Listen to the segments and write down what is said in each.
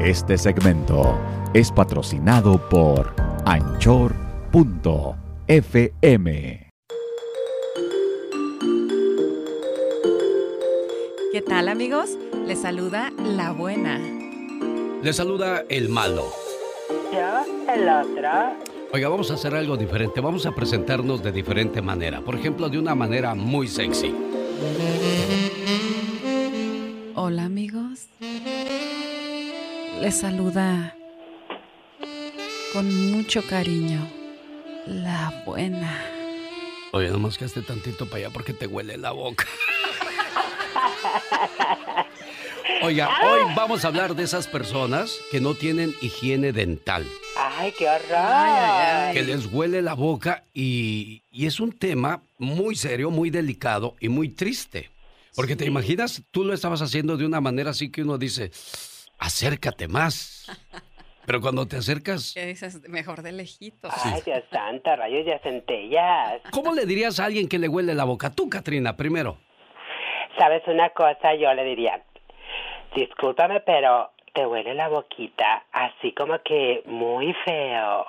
Este segmento es patrocinado por anchor.fm. ¿Qué tal amigos? Les saluda la buena. Les saluda el malo. Yo, el otro. Oiga, vamos a hacer algo diferente. Vamos a presentarnos de diferente manera. Por ejemplo, de una manera muy sexy. Hola amigos. Les saluda con mucho cariño la buena. Oye, nomás que esté tantito para allá porque te huele la boca. Oiga, hoy vamos a hablar de esas personas que no tienen higiene dental. Ay, qué horror. Que les huele la boca y, y es un tema muy serio, muy delicado y muy triste. Porque te imaginas, tú lo estabas haciendo de una manera así que uno dice, acércate más. Pero cuando te acercas... ¿Qué dices? Mejor de lejitos. Ay, Dios santo, rayos de centellas. ¿Cómo le dirías a alguien que le huele la boca? Tú, Katrina, primero. ¿Sabes una cosa? Yo le diría, discúlpame, pero te huele la boquita así como que muy feo.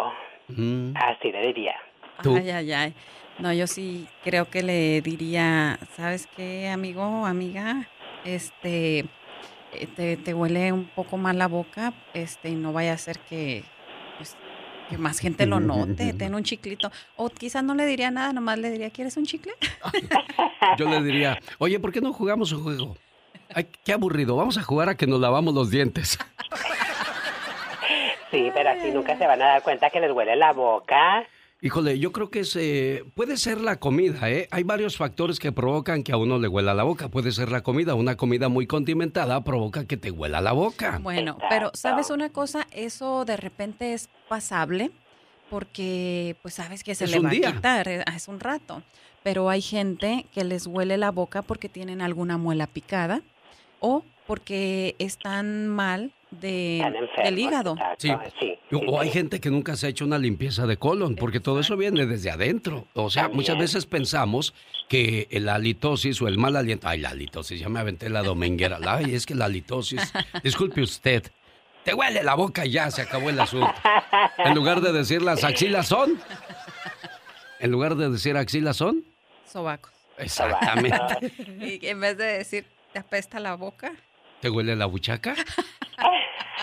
Mm. Así le diría. ¿Tú? Ay, ay, ay. No, yo sí creo que le diría, ¿sabes qué, amigo, amiga? Este, te, te huele un poco mal la boca, este, y no vaya a ser que, pues, que más gente lo note, ten un chiclito. O quizás no le diría nada, nomás le diría, ¿quieres un chicle? Yo le diría, oye, ¿por qué no jugamos un juego? Ay, qué aburrido, vamos a jugar a que nos lavamos los dientes. Sí, pero así nunca se van a dar cuenta que les huele la boca. Híjole, yo creo que es, eh, puede ser la comida, ¿eh? Hay varios factores que provocan que a uno le huela la boca. Puede ser la comida, una comida muy condimentada provoca que te huela la boca. Bueno, pero ¿sabes una cosa? Eso de repente es pasable porque pues sabes que se Es le va día. a quitar, eh, es un rato. Pero hay gente que les huele la boca porque tienen alguna muela picada o porque están mal de, enfermos. del hígado. Sí. O- sí, O hay gente que nunca se ha hecho una limpieza de colon, porque todo eso viene desde adentro. O sea, También. muchas veces pensamos que la halitosis o el mal aliento. Ay, la halitosis, ya me aventé la dominguera. Ay, es que la halitosis. Disculpe usted. Te huele la boca y ya, se acabó el asunto. En lugar de decir las axilas son. En lugar de decir axilas son. Sobacos. Exactamente. Y en vez de decir, ¿te apesta la boca? ¿Te huele la buchaca?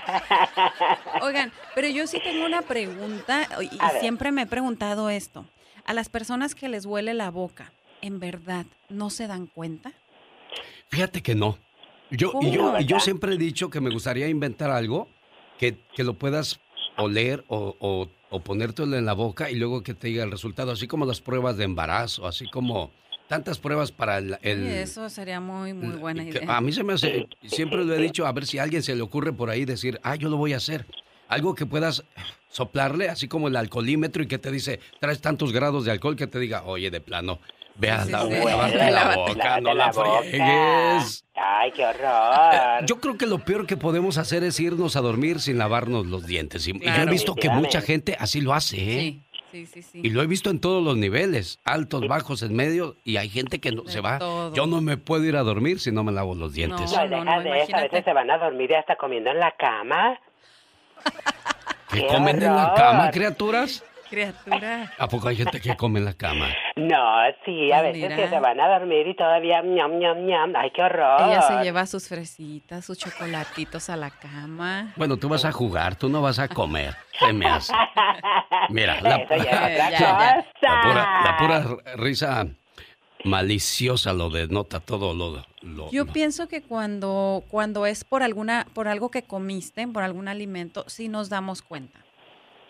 Oigan, pero yo sí tengo una pregunta y A ver. siempre me he preguntado esto. A las personas que les huele la boca, ¿en verdad no se dan cuenta? Fíjate que no. Yo, y yo, ¿Cómo? y yo siempre he dicho que me gustaría inventar algo que, que lo puedas oler o, o, o ponértelo en la boca y luego que te diga el resultado, así como las pruebas de embarazo, así como tantas pruebas para el... el- Sí, eso sería muy, muy buena idea. a mí se me hace, siempre lo he dicho, a ver si a alguien se le ocurre por ahí decir, ah, yo lo voy a hacer. Algo que puedas soplarle, así como el alcoholímetro y que te dice, traes tantos grados de alcohol que te diga, oye, de plano, veas Sí, la, sí, boca, no la friegues. Ay, qué horror. Yo creo que lo peor que podemos hacer es irnos a dormir sin lavarnos los dientes. Y, yo he visto que mucha gente así lo hace, ¿eh? Sí, sí, sí, sí. Y lo he visto en todos los niveles, altos, bajos, en medio, y hay gente que no, se va. todo. Yo no me puedo ir a dormir si no me lavo los dientes. No, no, no, de eso, a veces se van a dormir y hasta comiendo en la cama. ¿Que ¡Qué comen en la cama, criaturas? Criatura. ¿A poco hay gente que come en la cama? No, sí, a veces que se van a dormir y todavía ñam, ñam, ñam. Ay, qué horror. Ella se lleva sus fresitas, sus chocolatitos a la cama. Bueno, tú vas a jugar, tú no vas a comer. Se me hace. Mira, la, Eso ya es otra ya, ya. cosa. la pura, la pura risa maliciosa lo denota todo lo... lo- Yo pienso que cuando, cuando es por alguna, por algo que comiste, por algún alimento, sí nos damos cuenta.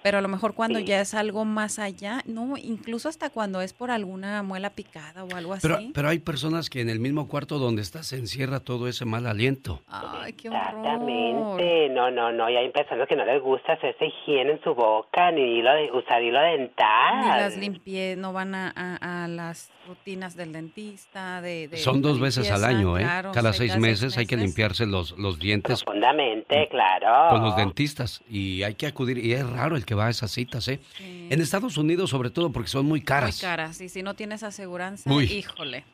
Pero a lo mejor cuando Sí. ya es algo más allá, no, incluso hasta cuando es por alguna muela picada o algo así. Pero, pero hay personas que en el mismo cuarto donde estás se encierra todo ese mal aliento. Ay, qué horror. Exactamente, no, no, no, y hay personas que no les gusta hacerse higiene en su boca, ni hilo de, usar hilo dental. Ni las limpie, no van a, a- a las rutinas del dentista, de, de Son dos veces al año, ¿eh? claro, cada seis meses hay que limpiarse los, los dientes Profundamente, claro. con los dentistas y hay que acudir. Y es raro el que va a esas citas, ¿eh? Sí. En Estados Unidos, sobre todo, porque son muy caras. Muy caras, y si no tienes aseguranza, Uy. híjole.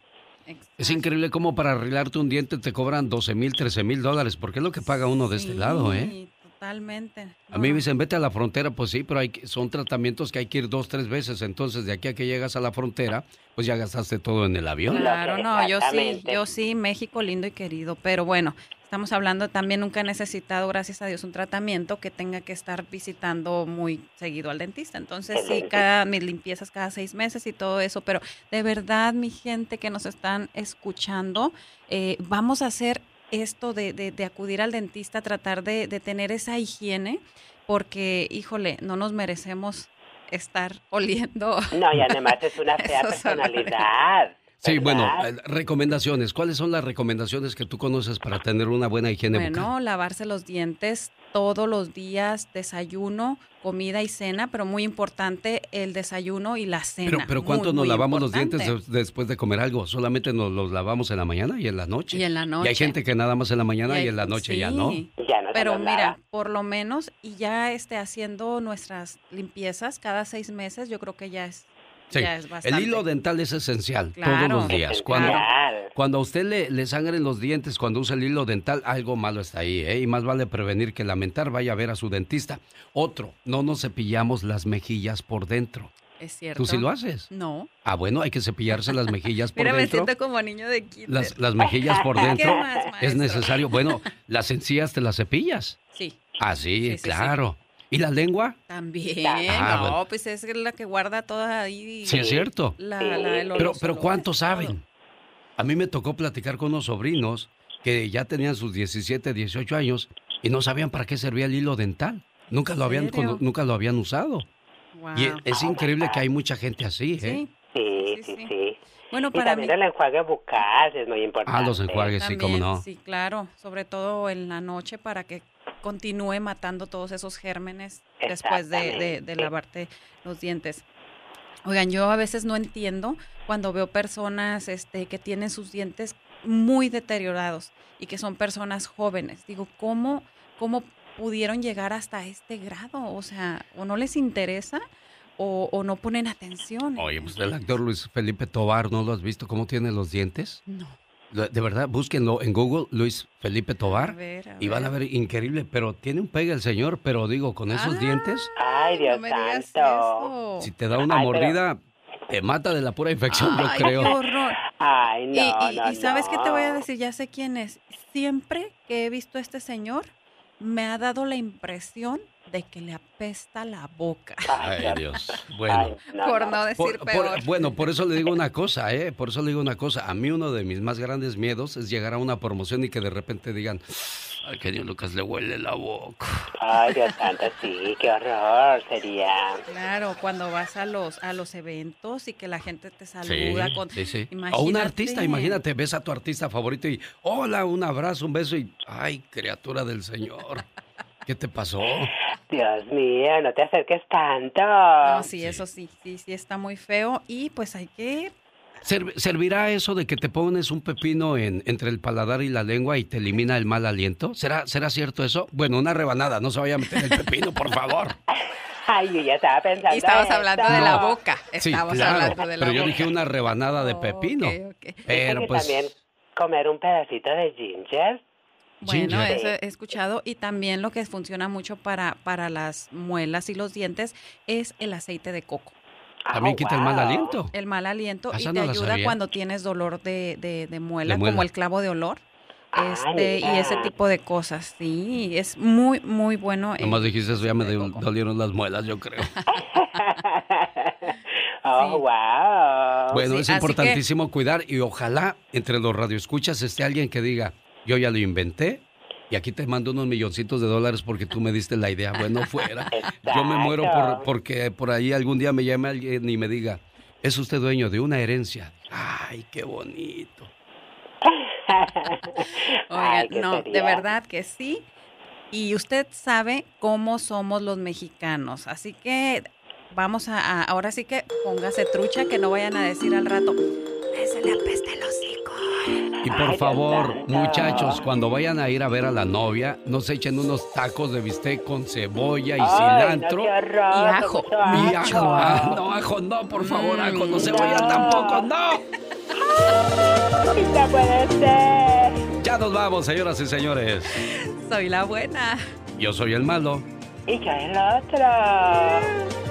Es increíble cómo para arreglarte un diente te cobran 12 mil, 13 mil dólares, porque es lo que paga uno de este lado, ¿eh? Totalmente. A mí me dicen, vete a la frontera, pues sí, pero hay son tratamientos que hay que ir dos, tres veces. Entonces, de aquí a que llegas a la frontera, pues ya gastaste todo en el avión. Claro, no, yo sí, yo sí, México lindo y querido, pero bueno, estamos hablando también, nunca he necesitado, gracias a Dios, un tratamiento que tenga que estar visitando muy seguido al dentista. Entonces, sí, cada, mis limpiezas cada seis meses y todo eso, pero de verdad, mi gente que nos están escuchando, eh, vamos a hacer esto de, de, acudir al dentista, tratar de, de tener esa higiene, porque, híjole, no nos merecemos estar oliendo. No, y además es una fea personalidad. Sí, bueno, eh, recomendaciones. ¿Cuáles son las recomendaciones que tú conoces para tener una buena higiene bucal? Bueno, lavarse los dientes todos los días, desayuno, comida y cena, pero muy importante el desayuno y la cena. Pero, pero ¿cuánto nos lavamos los dientes después de comer algo? ¿Solamente nos los lavamos en la mañana y en la noche? Y en la noche. Y hay gente que nada más en la mañana y, en la noche ya no. Ya no pero mira, por lo menos, y ya esté haciendo nuestras limpiezas cada seis meses, yo creo que ya es el hilo dental es esencial todos los días. Cuando, cuando a usted le, le sangren los dientes, cuando usa el hilo dental, algo malo está ahí, ¿eh? Y más vale prevenir que lamentar, vaya a ver a su dentista. Otro, no nos cepillamos las mejillas por dentro. Es cierto. ¿Tú sí lo haces? No. Ah, bueno, hay que cepillarse las mejillas por dentro. Mira, me siento como niño de kinder. Las, las mejillas por dentro. es necesario. Bueno, las encías te las cepillas. Sí. Ah, sí, claro. ¿Y la lengua? También. Ah, no, pues es la que guarda toda ahí. Sí, es cierto. La, pero, pero ¿cuántos saben? A mí me tocó platicar con unos sobrinos que ya tenían sus 17, 18 años y no sabían para qué servía el hilo dental. Nunca lo habían, nunca lo habían usado. Y es increíble que hay mucha gente así, ¿eh? Sí, sí, sí. Bueno, para y también el enjuague bucal es muy importante. Ah, los enjuagues, sí, cómo no. Sí, claro. Sobre todo en la noche para que continúe matando todos esos gérmenes después de, lavarte los dientes. Oigan, yo a veces no entiendo cuando veo personas este, que tienen sus dientes muy deteriorados y que son personas jóvenes. Digo, ¿cómo, cómo pudieron llegar hasta este grado? O sea, o no les interesa o, o, no ponen atención. Oye, pues el actor Luis Felipe Tobar, ¿no lo has visto cómo tiene los dientes? No. De verdad, búsquenlo en Google, Luis Felipe Tobar, y van a ver increíble, pero tiene un pega el señor, pero digo, con esos ah, dientes. Ay, Dios santo. Si te da una mordida, te mata de la pura infección, yo creo. Qué horror. Ay, no, y, y sabes qué te voy a decir, ya sé quién es. Siempre que he visto a este señor, me ha dado la impresión de que le apesta la boca. Ay, Dios. Bueno. por no decir peor. bueno, por eso le digo una cosa, ¿eh? Por eso le digo una cosa. A mí uno de mis más grandes miedos es llegar a una promoción y que de repente digan, ay, que Dios Lucas le huele la boca. Ay, Dios santo, sí, qué horror sería. Claro, cuando vas a los a los eventos y que la gente te saluda con... Sí, sí. O un artista, imagínate, ves a tu artista favorito y, hola, un abrazo, un beso y, ay, criatura del Señor. ¿Qué te pasó? Dios mío, no te acerques tanto. No, sí, eso sí, sí, sí está muy feo y pues hay que... ¿Servirá eso de que te pones un pepino en, entre el paladar y la lengua y te elimina el mal aliento? ¿Será, ¿Será cierto eso? Bueno, una rebanada, no se vaya a meter el pepino, por favor. Ay, yo ya estaba pensando. Y estabas hablando de la boca. Sí, claro, pero yo dije una rebanada de pepino. Pero pues. También comer un pedacito de ginger bueno, eso he escuchado y también lo que funciona mucho para, para las muelas y los dientes es el aceite de coco. También quita el mal aliento. El mal aliento y te ayuda cuando tienes dolor de, de, muela, como el clavo de olor. Este, y ese tipo de cosas, sí, es muy, muy bueno. Nomás dijiste eso, ya me dolieron las muelas, yo creo. oh, wow. Bueno, es importantísimo cuidar y ojalá entre los radioescuchas esté alguien que diga, yo ya lo inventé y aquí te mando unos milloncitos de dólares porque tú me diste la idea. Bueno, fuera. Yo me muero por, porque por ahí algún día me llame alguien y me diga, es usted dueño de una herencia. Ay, qué bonito. Oiga, no, de verdad que sí. Y usted sabe cómo somos los mexicanos. Así que vamos a, ahora sí que póngase trucha que no vayan a decir al rato, se le apesta el y por favor, muchachos, cuando vayan a ir a ver a la novia, no se echen unos tacos de bistec con cebolla y cilantro. y ajo. Y ajo. Ah, no, ajo no, por favor, ajo, no cebolla tampoco, no. puede ser. Ya nos vamos, señoras y señores. Soy la buena. Yo soy el malo. Y yo el otro.